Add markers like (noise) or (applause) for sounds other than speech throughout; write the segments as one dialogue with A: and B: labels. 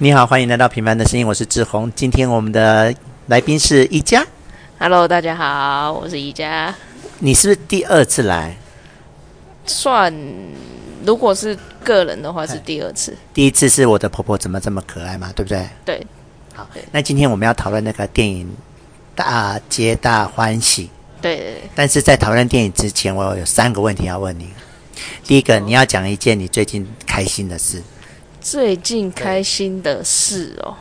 A: 你好，欢迎来到《平凡的声音》，我是志宏。今天我们的来宾是宜家。
B: Hello，大家好，我是宜家。
A: 你是不是第二次来？
B: 算，如果是个人的话，是第二次。
A: 第一次是我的婆婆怎么这么可爱嘛，对不对？
B: 对。
A: 好，那今天我们要讨论那个电影《大皆大欢喜》。
B: 对对对。
A: 但是在讨论电影之前，我有三个问题要问你。第一个，你要讲一件你最近开心的事。
B: 最近开心的事哦，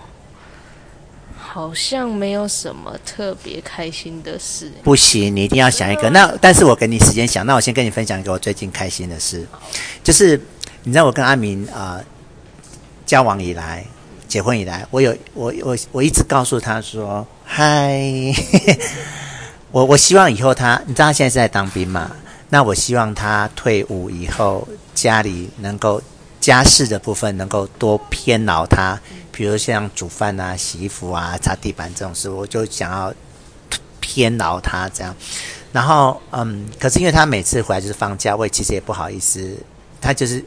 B: 好像没有什么特别开心的事。
A: 不行，你一定要想一个。那但是我给你时间想，那我先跟你分享一个我最近开心的事，就是你知道我跟阿明啊、交往以来，结婚以来，我有我我我一直告诉他说，嗨，(laughs) 我我希望以后他，你知道他现在是在当兵嘛？那我希望他退伍以后家里能够。家事的部分能够多偏劳他，比如像煮饭啊、洗衣服啊、擦地板这种事，我就想要偏劳他这样。然后，嗯，可是因为他每次回来就是放假，我也其实也不好意思，他就是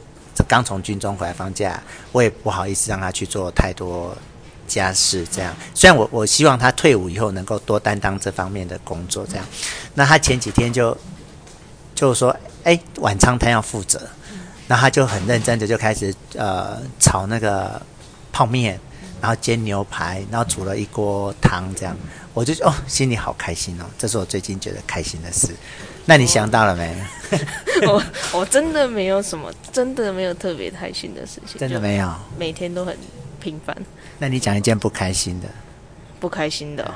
A: 刚从军中回来放假，我也不好意思让他去做太多家事这样。虽然我我希望他退伍以后能够多担当这方面的工作这样。那他前几天就就说：“哎，晚餐他要负责。”然后他就很认真的就开始呃炒那个泡面，然后煎牛排，然后煮了一锅汤这样，我就哦心里好开心哦，这是我最近觉得开心的事。那你想到了没？(laughs)
B: 我我真的没有什么，真的没有特别开心的事情，
A: 真的没有，
B: 每天都很平凡。
A: 那你讲一件不开心的？
B: 不开心的，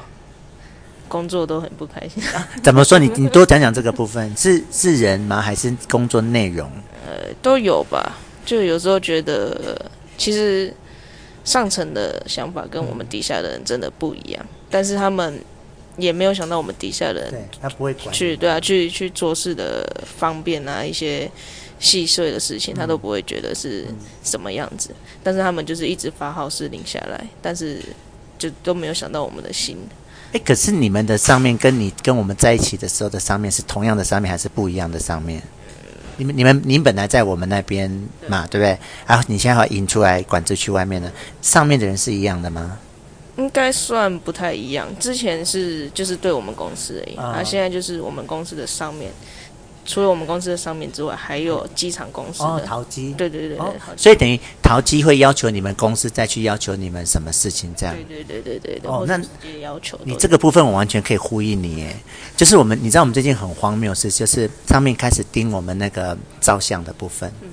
B: 工作都很不开心。
A: 啊，(laughs) 怎么说？你你多讲讲这个部分，是是人吗？还是工作内容？
B: 呃，都有吧。就有时候觉得，其实上层的想法跟我们底下的人真的不一样。嗯、但是他们也没有想到我们底下的人，
A: 对，他不会管
B: 去，对啊，去去做事的方便啊，一些细碎的事情，他都不会觉得是什么样子。嗯、但是他们就是一直发号施令下来，但是就都没有想到我们的心。
A: 哎，可是你们的上面跟你跟我们在一起的时候的上面是同样的上面，还是不一样的上面？你们、你们、您本来在我们那边嘛，对不对？然后你现在要引出来管制区外面呢，上面的人是一样的吗？
B: 应该算不太一样。之前是就是对我们公司而已，啊、哦，现在就是我们公司的上面。除了我们公司的商品之外，还有机场公司的
A: 哦，桃机，
B: 对对对对，哦、
A: 所以等于淘机会要求你们公司再去要求你们什么事情这样？
B: 对对对对对。
A: 哦，那
B: 直接要求
A: 你这个部分我完全可以呼应你耶，就是我们你知道我们最近很荒谬的事，就是上面开始盯我们那个照相的部分。嗯。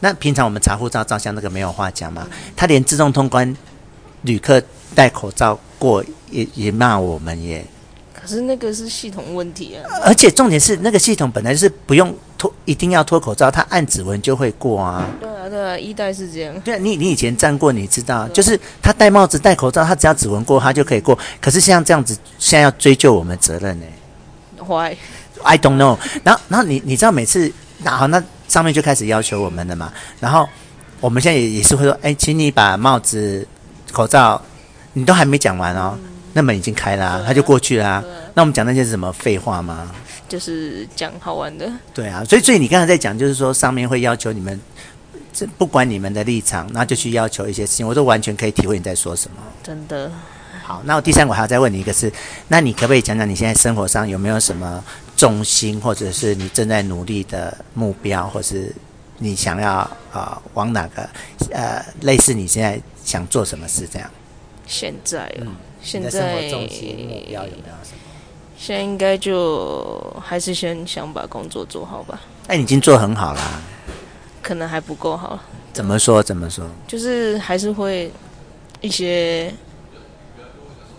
A: 那平常我们查护照照相那个没有话讲嘛，嗯、他连自动通关旅客戴口罩过也也骂我们耶。
B: 可是那个是系统问题啊，
A: 而且重点是那个系统本来就是不用脱，一定要脱口罩，他按指纹就会过啊。
B: 对啊，对啊，一代是这样。
A: 对啊，你你以前站过，你知道，就是他戴帽子、戴口罩，他只要指纹过，他就可以过。可是像这样子，现在要追究我们责任呢？Why？I don't know。然后，然后你你知道，每次那好，那上面就开始要求我们了嘛。然后我们现在也也是会说，哎，请你把帽子、口罩，你都还没讲完哦。嗯那门已经开了，啊，他就过去了，那我们讲那些是什么废话吗？
B: 就是讲好玩的。
A: 对啊，所以所以你刚才在讲，就是说上面会要求你们，这不管你们的立场，那就去要求一些事情，我都完全可以体会你在说什么。
B: 真的。
A: 好，那我第三个还要再问你一个是，那你可不可以讲讲你现在生活上有没有什么重心，或者是你正在努力的目标，或是你想要啊、呃、往哪个呃类似你现在想做什么事这样？
B: 现在哦。嗯现在
A: 生活重心目标有没有什么？
B: 现在应该就还是先想把工作做好吧。
A: 哎，你已经做很好啦。
B: 可能还不够好。
A: 怎么说？怎么说？
B: 就是还是会一些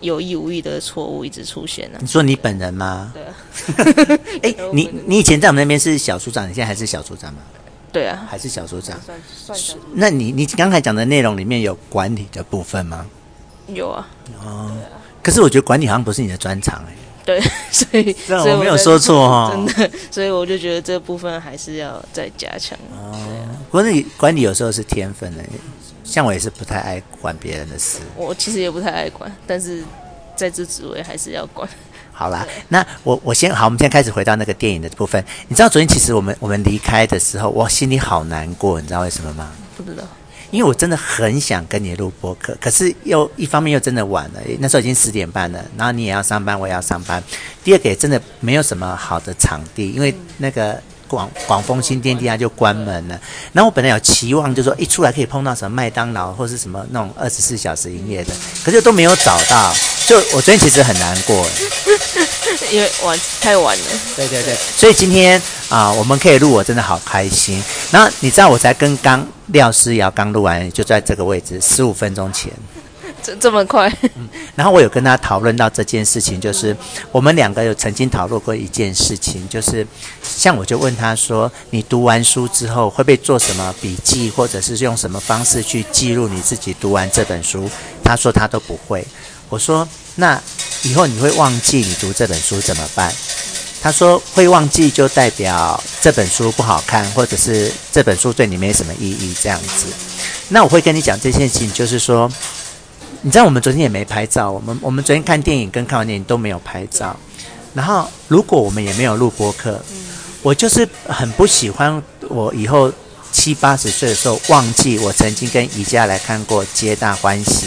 B: 有意无意的错误一直出现呢、啊。
A: 你说你本人吗？
B: 对啊。(laughs)
A: 哎，你 (laughs) 你以前在我们那边是小组长，你现在还是小组长吗？
B: 对啊，
A: 还是小组长。
B: 算算是。
A: 那你你刚才讲的内容里面有管理的部分吗？
B: 有啊，
A: 哦，可是我觉得管理好像不是你的专长哎。
B: 对，(laughs) 所以
A: 这我没有说错哈，(laughs)
B: 真的，所以我就觉得这部分还是要再加强。哦，
A: 管理管理有时候是天分的，像我也是不太爱管别人的事。
B: 我其实也不太爱管，但是在这职位还是要管。
A: 好啦，那我我先好，我们现在开始回到那个电影的部分。你知道昨天其实我们我们离开的时候，我心里好难过，你知道为什么吗？
B: 不知道。
A: 因为我真的很想跟你录播客，可是又一方面又真的晚了，那时候已经十点半了，然后你也要上班，我也要上班。第二个也真的没有什么好的场地，因为那个广广丰新天地它就关门了。然后我本来有期望，就是说一出来可以碰到什么麦当劳或是什么那种二十四小时营业的，可是都没有找到。就我昨天其实很难过，(laughs)
B: 因为晚太晚了。
A: 对对对，所以今天啊、呃，我们可以录，我真的好开心。然后你知道，我才跟刚廖思瑶刚录完，就在这个位置，十五分钟前，
B: 这这么快。
A: 嗯。然后我有跟他讨论到这件事情，就是我们两个有曾经讨论过一件事情，就是像我就问他说，你读完书之后会不会做什么笔记，或者是用什么方式去记录你自己读完这本书？他说他都不会。我说：“那以后你会忘记你读这本书怎么办？”他说：“会忘记就代表这本书不好看，或者是这本书对你没什么意义这样子。”那我会跟你讲这件事情，就是说，你知道我们昨天也没拍照，我们我们昨天看电影跟看完电影都没有拍照。然后如果我们也没有录播客，我就是很不喜欢我以后七八十岁的时候忘记我曾经跟宜家来看过《皆大欢喜》。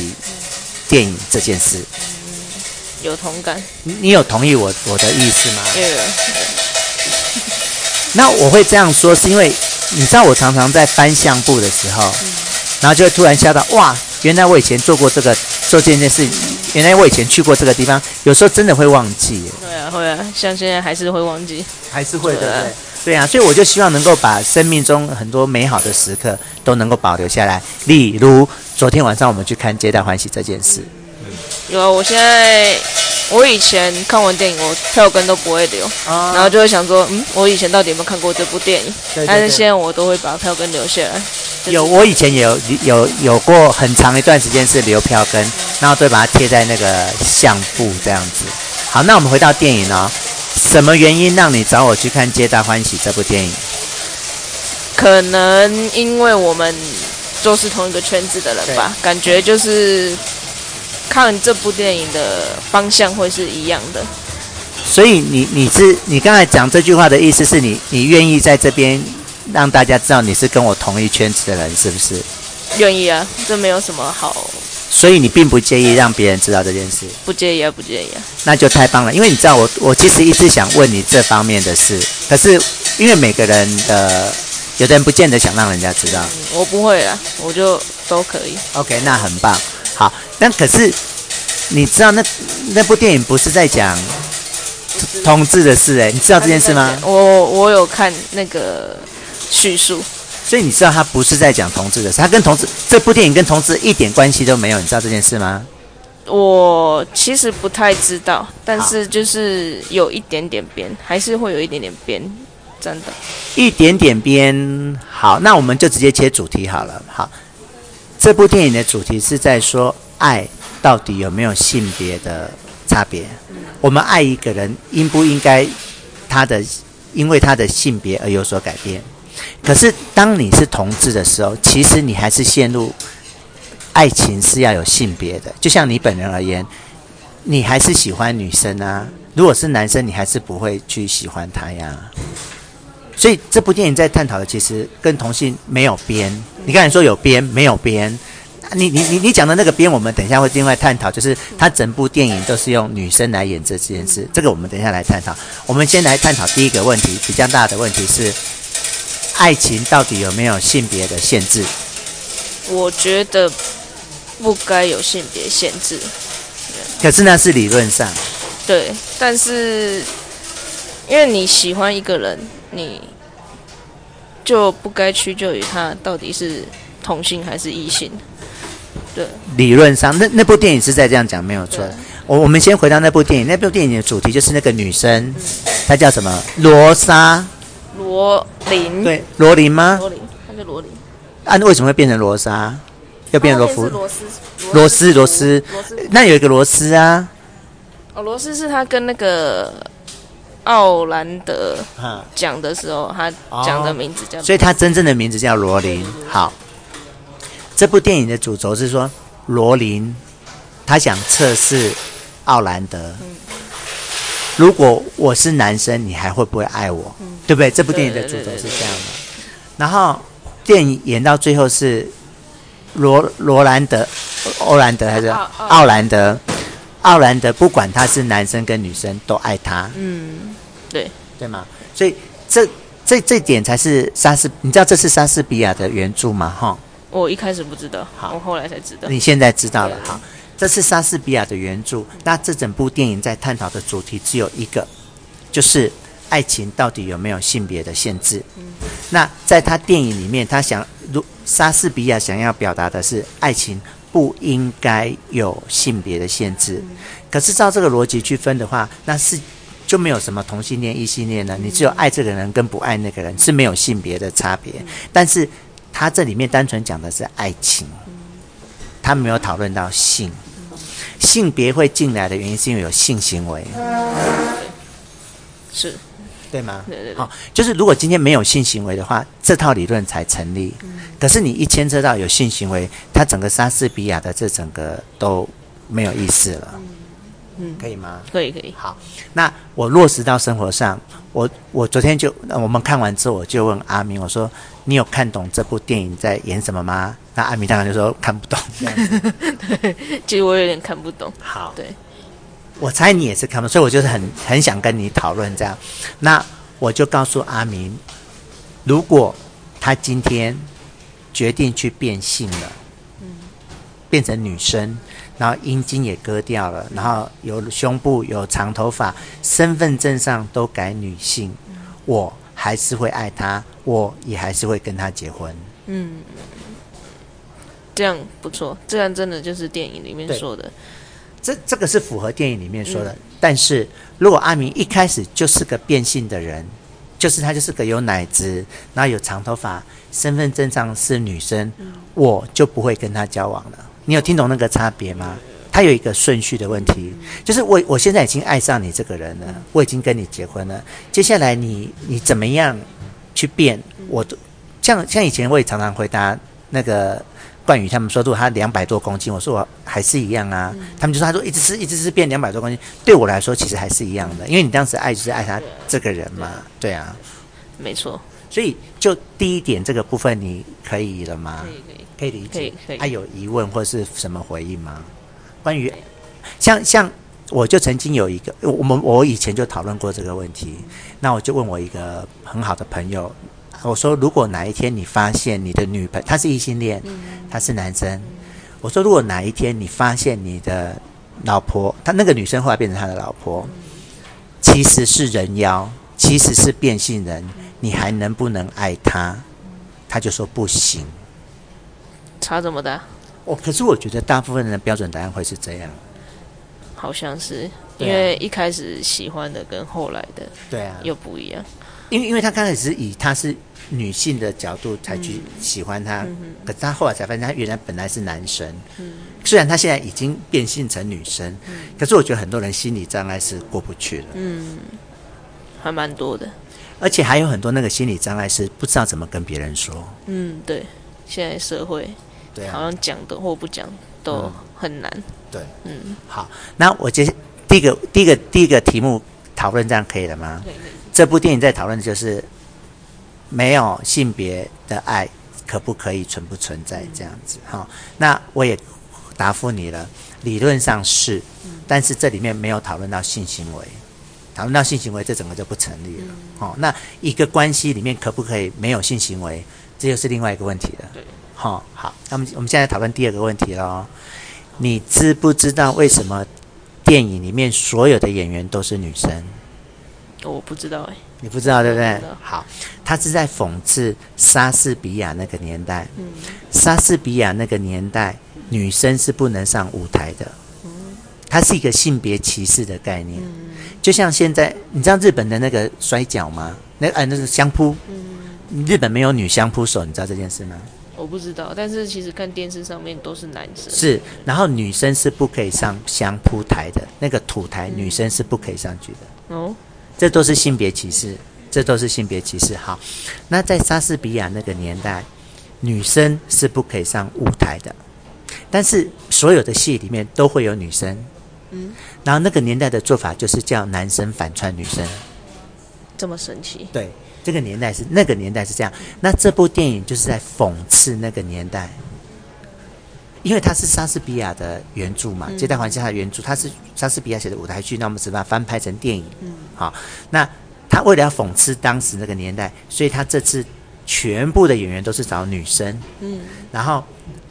A: 电影这件事，
B: 有同感。
A: 你有同意我我的意思吗？
B: 有。
A: 那我会这样说，是因为你知道，我常常在翻相簿的时候，然后就会突然吓到，哇，原来我以前做过这个做这件事，原来我以前去过这个地方，有时候真的会忘记。
B: 对啊，会啊，像现在还是会忘记，
A: 还是会的。对，对，对啊，所以我就希望能够把生命中很多美好的时刻都能够保留下来，例如。昨天晚上我们去看《皆大欢喜》这件事，
B: 有啊。我现在，我以前看完电影，我票根都不会留，啊、然后就会想说，嗯，我以前到底有没有看过这部电影？对对对，但是现在我都会把票根留下来。就是、
A: 有，我以前也有有有过很长一段时间是留票根，然后都把它贴在那个相簿这样子。好，那我们回到电影哦，什么原因让你找我去看《皆大欢喜》这部电影？
B: 可能因为我们。都是同一个圈子的人吧，感觉就是看这部电影的方向会是一样的。
A: 所以你你是你刚才讲这句话的意思是你你愿意在这边让大家知道你是跟我同一圈子的人，是不是？
B: 愿意啊，这没有什么好。
A: 所以你并不介意让别人知道这件事？
B: 不介意啊，不介意啊。
A: 那就太棒了，因为你知道我我其实一直想问你这方面的事，可是因为每个人的。有的人不见得想让人家知道，
B: 嗯、我不会啊，我就都可以。
A: OK，那很棒。好，那可是你知道那那部电影不是在讲同志的事哎、欸，你知道这件事吗？
B: 我我有看那个叙述，
A: 所以你知道他不是在讲同志的事，他跟同志这部电影跟同志一点关系都没有，你知道这件事吗？
B: 我其实不太知道，但是就是有一点点边，还是会有一点点边。真的，
A: 一点点边好，那我们就直接切主题好了。好，这部电影的主题是在说爱到底有没有性别的差别？我们爱一个人，应不应该他的因为他的性别而有所改变？可是当你是同志的时候，其实你还是陷入爱情是要有性别的。就像你本人而言，你还是喜欢女生啊。如果是男生，你还是不会去喜欢他呀。所以这部电影在探讨的其实跟同性没有边。你刚才说有边没有边，你你你你讲的那个边，我们等一下会另外探讨。就是他整部电影都是用女生来演这件事，这个我们等一下来探讨。我们先来探讨第一个问题，比较大的问题是，爱情到底有没有性别的限制？
B: 我觉得不该有性别限制。
A: 可是那是理论上。
B: 对，但是因为你喜欢一个人。你就不该屈就于他到底是同性还是异性，对。理论上，
A: 那那部电影是在这样讲，没有错。我我们先回到那部电影，那部电影的主题就是那个女生，她叫什么？罗莎。
B: 罗琳。对，
A: 罗琳吗？
B: 罗琳，他叫罗琳。
A: 啊，为什么会变成罗莎？又变成罗芙？
B: 罗斯。
A: 罗斯，罗斯。那有一个罗斯啊。
B: 哦，罗斯是他跟那个。奥兰德讲的时候，他讲的名字叫，
A: 所以他真正的名字叫罗琳。好，这部电影的主轴是说，罗琳他想测试奥兰德，如果我是男生，你还会不会爱我？对不对？这部电影的主轴是这样的。然后电影演到最后是罗罗兰德、欧兰德还是奥奥兰德？奥兰德不管他是男生跟女生都爱他。
B: 嗯，对
A: 对吗？所以这这这点才是莎士，你知道这是莎士比亚的原著吗？哈，
B: 我一开始不知道，
A: 好，
B: 我后来才知道。
A: 你现在知道了，好，这是莎士比亚的原著。那这整部电影在探讨的主题只有一个，就是。爱情到底有没有性别的限制？那在他电影里面，他想，如莎士比亚想要表达的是，爱情不应该有性别的限制。可是照这个逻辑去分的话，那是就没有什么同性恋、异性恋了。你只有爱这个人跟不爱那个人是没有性别的差别。但是他这里面单纯讲的是爱情，他没有讨论到性。性别会进来的原因是因为有性行为。
B: 是。
A: 对吗？
B: 对对对。
A: 好，就是如果今天没有性行为的话，这套理论才成立。嗯。可是你一牵扯到有性行为，它整个莎士比亚的这整个都没有意思了。嗯。嗯，可以吗？
B: 可以可以。
A: 好，那我落实到生活上，我我昨天就我们看完之后，我就问阿明，我说你有看懂这部电影在演什么吗？那阿明当然就说看不懂。这样子。
B: 对，其实我有点看不懂。
A: 好。
B: 对。
A: 我猜你也是看不懂，所以我就是很很想跟你讨论这样。那我就告诉阿明，如果他今天决定去变性了，嗯，变成女生，然后阴茎也割掉了，然后有胸部、有长头发，身份证上都改女性，我还是会爱他，我也还是会跟他结婚。
B: 嗯，这样不错，这样真的就是电影里面说的。
A: 这这个是符合电影里面说的，嗯、但是如果阿明一开始就是个变性的人，就是他就是个有奶子，然后有长头发，身份证上是女生，嗯、我就不会跟他交往了。你有听懂那个差别吗？他有一个顺序的问题，就是我我现在已经爱上你这个人了，我已经跟你结婚了，接下来你你怎么样去变，我都像像以前我也常常回答那个。冠宇他们说，如果他两百多公斤，我说我还是一样啊。嗯、他们就说，他说一直吃，一直吃，变两百多公斤，对我来说其实还是一样的，因为你当时爱就是爱他这个人嘛，对，对啊，
B: 没错。
A: 所以就第一点这个部分，你可以了吗？可以，可以，可以理解。他、啊、有疑问或是什么回应吗？关于像像我就曾经有一个，我们我以前就讨论过这个问题，那我就问我一个很好的朋友。我说，如果哪一天你发现你的女朋友她是异性恋，他是男生，我说如果哪一天你发现你的老婆，他那个女生后来变成他的老婆，其实是人妖，其实是变性人，你还能不能爱她？他就说不行。
B: 差这么大？
A: 哦，可是我觉得大部分人的标准答案会是这样。
B: 好像是，因为一开始喜欢的跟后来的，对啊，又不一样。
A: 因为因为他刚开始是以他是女性的角度才去喜欢他，嗯、可是他后来才发现他原来本来是男生。嗯、虽然他现在已经变性成女生，嗯、可是我觉得很多人心理障碍是过不去的。
B: 嗯，还蛮多的，
A: 而且还有很多那个心理障碍是不知道怎么跟别人说。
B: 嗯，对，现在社会对啊，好像讲的或不讲都很难。嗯、
A: 对，
B: 嗯，
A: 好，那我接第一个第一个第一个题目讨论这样可以了吗？可以。这部电影在讨论的就是没有性别的爱可不可以存不存在这样子哈？那我也答复你了，理论上是，但是这里面没有讨论到性行为，讨论到性行为，这整个就不成立了。好，那一个关系里面可不可以没有性行为，这又是另外一个问题了。对，好，好，那么我们现在讨论第二个问题喽。你知不知道为什么电影里面所有的演员都是女生？
B: 我不知道哎，
A: 你不知道对不对？好，他是在讽刺莎士比亚那个年代。嗯，莎士比亚那个年代，女生是不能上舞台的。嗯，它是一个性别歧视的概念。嗯，就像现在，你知道日本的那个摔跤吗？那哎，那是相扑。嗯，日本没有女相扑手，你知道这件事吗？
B: 我不知道，但是其实看电视上面都是男生。
A: 是，然后女生是不可以上相扑台的，那个土台，女生是不可以上去的。哦。这都是性别歧视，这都是性别歧视。好，那在莎士比亚那个年代，女生是不可以上舞台的，但是所有的戏里面都会有女生。嗯，然后那个年代的做法就是叫男生反串女生，
B: 这么神奇？
A: 对，这个年代是那个年代是这样。那这部电影就是在讽刺那个年代，因为它是莎士比亚的原著嘛，嗯《皆大欢喜》他的原著，它是莎士比亚写的舞台剧，那我们只把它翻拍成电影。嗯，好，那他为了要讽刺当时那个年代，所以他这次全部的演员都是找女生。嗯，然后，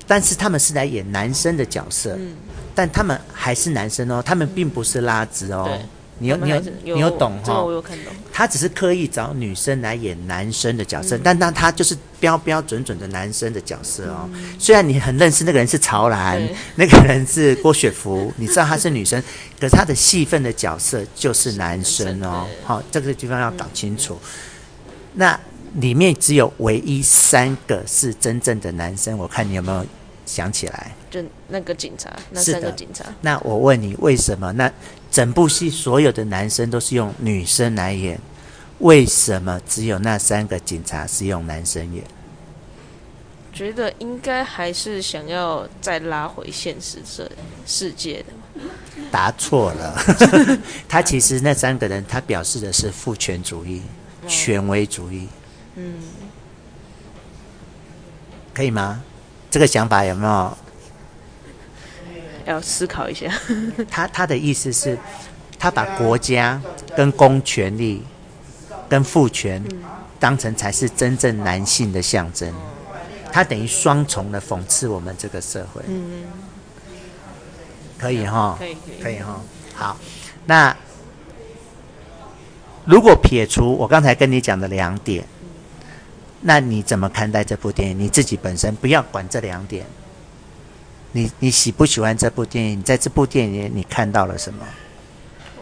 A: 但是他们是来演男生的角色。嗯，但他们还是男生哦，他们并不是拉直哦。对。你有你有你有懂哈？
B: 我有看懂。
A: 他只是刻意找女生来演男生的角色，嗯、但那他就是标标准准的男生的角色哦。嗯、虽然你很认识那个人是曹兰，(laughs) 那个人是郭雪芙，你知道他是女生，(laughs) 可是他的戏份的角色就是男生哦。好，这个地方要搞清楚。嗯、那里面只有唯一三个是真正的男生，我看你有没有想起来？
B: 就那个警察，那三个警察。
A: 那我问你，为什么那？整部戏所有的男生都是用女生来演，为什么只有那三个警察是用男生演？
B: 觉得应该还是想要再拉回现实世世界的。
A: 答错了，(laughs) 他其实那三个人他表示的是父权主义、权威主义。嗯，可以吗？这个想法有没有？
B: 要思考一下。(laughs)
A: 他他的意思是，他把国家跟公权力跟父权当成才是真正男性的象征，他等于双重的讽刺我们这个社会。嗯，可以哈，可以可以哈。好，那如果撇除我刚才跟你讲的两点，那你怎么看待这部电影？你自己本身不要管这两点。你你喜不喜欢这部电影？在这部电影里，你看到了什么？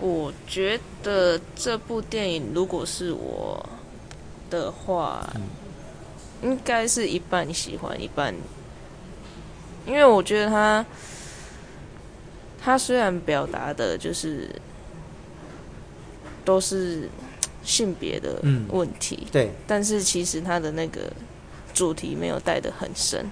B: 我觉得这部电影如果是我的话，嗯、应该是一半喜欢一半，因为我觉得他他虽然表达的就是都是性别的问题，嗯、对，但是其实他的那个主题没有带的很深。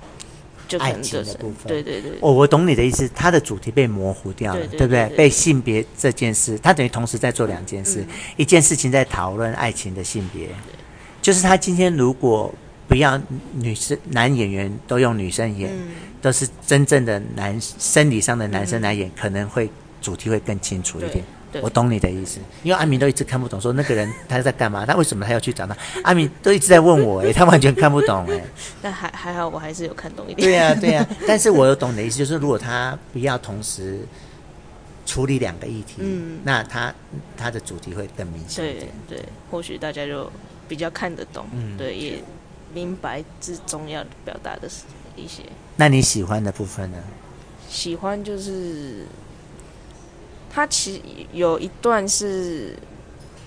B: 就爱情的部分，对对对，
A: 哦我懂你的意思，它的主题被模糊掉了，对，对，对，对，对不对？被性别这件事，它等于同时在做两件事，嗯、一件事情在讨论爱情的性别，就是他今天如果不要女生男演员都用女生演，嗯、都是真正的男生理上的男生来演，嗯、可能会主题会更清楚一点。对我懂你的意思，因为阿明都一直看不懂，说那个人他在干嘛？他为什么他要去找他？阿明都一直在问我，哎，他完全看不懂，哎。(laughs)
B: 但还还好，我还是有看懂一点。
A: 对呀、啊，(laughs) 对呀、啊。但是我有懂你的意思，就是如果他不要同时处理两个议题，嗯，那他他的主题会更明显。
B: 对对，或许大家就比较看得懂，嗯，对，也明白之中要表达的是一些。
A: 那你喜欢的部分呢？
B: 喜欢就是。他其实有一段是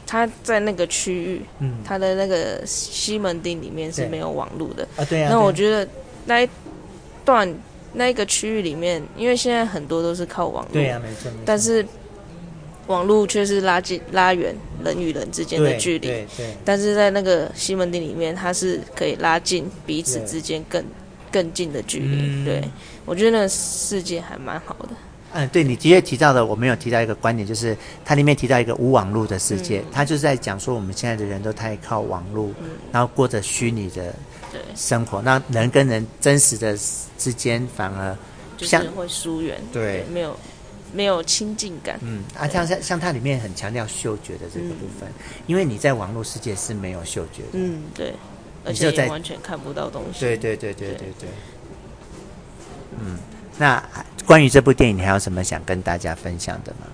B: 他在那个区域，嗯，他的那个西门町里面是没有网络的啊，对啊。那我觉得那一段那一个区域里面，因为现在很多都是靠网络，对啊，没错。但是网络却是拉近拉远人与人之间的距离，对对。但是在那个西门町里面，它是可以拉近彼此之间更更近的距离。对，我觉得那个世界还蛮好的。
A: 嗯，对，你的确提到的，我没有提到一个观点，就是它里面提到一个无网络的世界，它、嗯、就是在讲说我们现在的人都太靠网络，嗯、然后过着虚拟的生活，那人跟人真实的之间反而像
B: 就是会疏远，
A: 对，
B: 没有没有亲近感。
A: 嗯，啊，像像像它里面很强调嗅觉的这个部分，嗯、因为你在网络世界是没有嗅觉的，
B: 嗯，对，而且也完全看不到东西，
A: 对对对对对。对，对，嗯。那关于这部电影，你还有什么想跟大家分享的吗？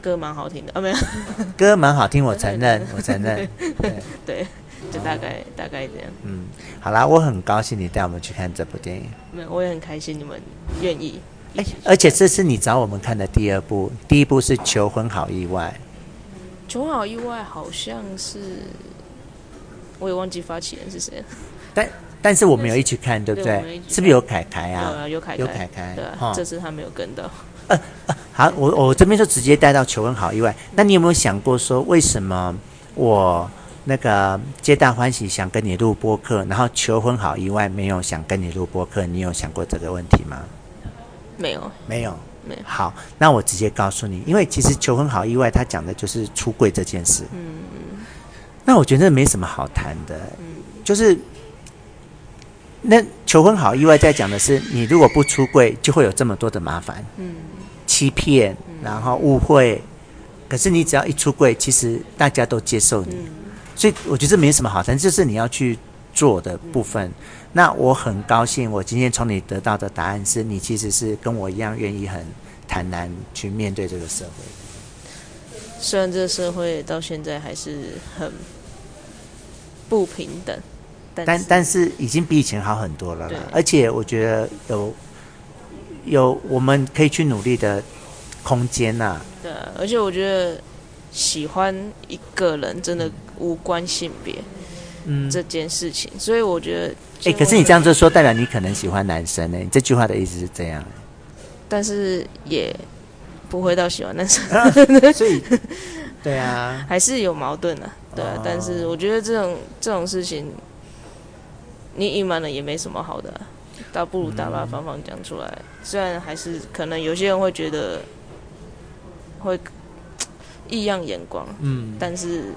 B: 歌蛮好听的啊，没有。(laughs)
A: 歌蛮好听，我承认，(laughs) 我承认。对，
B: 对，就大概、哦、大概这样。
A: 嗯，好啦，我很高兴你带我们去看这部电影。
B: 没有，我也很开心你们愿意。
A: 哎，而且这是你找我们看的第二部，第一部是《求婚好意外》。
B: 求婚好意外好像是，我也忘记发起人是谁了。
A: 但。但是我们有一起看，对不对？对，是不是有凯凯啊？
B: 有凯凯，
A: 有凯凯。
B: 对，这次他没有跟到。
A: 呃呃，好，我我这边就直接带到求婚好意外。那你有没有想过说，为什么我那个皆大欢喜想跟你录播客，然后求婚好意外没有想跟你录播客？你有想过这个问题吗？
B: 没有，
A: 没有，
B: 没有。
A: 好，那我直接告诉你，因为其实求婚好意外，他讲的就是出柜这件事。嗯嗯。那我觉得没什么好谈的，嗯，就是。那求婚好意外，在讲的是，你如果不出柜，就会有这么多的麻烦，
B: 嗯，
A: 欺骗，然后误会。可是你只要一出柜，其实大家都接受你，所以我觉得这没什么好谈，就是你要去做的部分。那我很高兴，我今天从你得到的答案是你其实是跟我一样愿意很坦然去面对这个社会。
B: 虽然这个社会到现在还是很不平等。
A: 但但是已经比以前好很多了啦，而且我觉得有有我们可以去努力的空间呐。
B: 对，而且我觉得喜欢一个人真的无关性别，嗯，这件事情，所以我觉得，
A: 哎，可是你这样子说，代表你可能喜欢男生呢？你这句话的意思是这样？
B: 但是也不会到喜欢男生，
A: 所以对啊，(laughs)
B: 还是有矛盾的，对啊。但是我觉得这种这种事情。你隐瞒了也没什么好的，倒不如大大方方讲出来。嗯、虽然还是可能有些人会觉得会 (tsk) 异样眼光，嗯，但是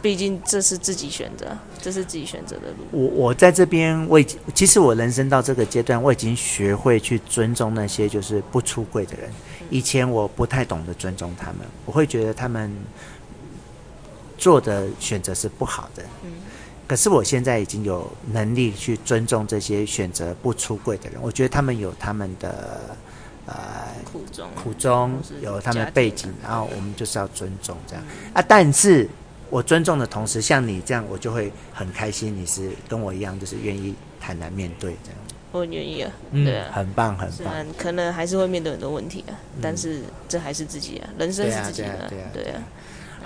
B: 毕竟这是自己选择，这是自己选择的路。
A: 我我在这边，我已经其实我人生到这个阶段，我已经学会去尊重那些就是不出柜的人。以前我不太懂得尊重他们，我会觉得他们做的选择是不好的，嗯。可是我现在已经有能力去尊重这些选择不出柜的人，我觉得他们有他们的呃苦衷，苦衷有他们的背景，然后我们就是要尊重这样啊。但是我尊重的同时，像你这样，我就会很开心，你是跟我一样，就是愿意坦然面对这样。
B: 我很愿意啊，对啊，
A: 很棒很棒。
B: 可能还是会面对很多问题啊，但是这还是自己啊，人生是自己的，对啊。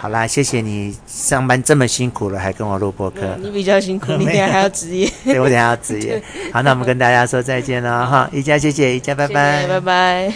A: 好啦，谢谢你上班这么辛苦了，还跟我录播客。
B: 你比较辛苦，你等下还要职业。(laughs)
A: 对，我等下要职业。(laughs) 好，那我们跟大家说再见了哈，宜家谢谢，宜家拜拜，
B: 拜拜。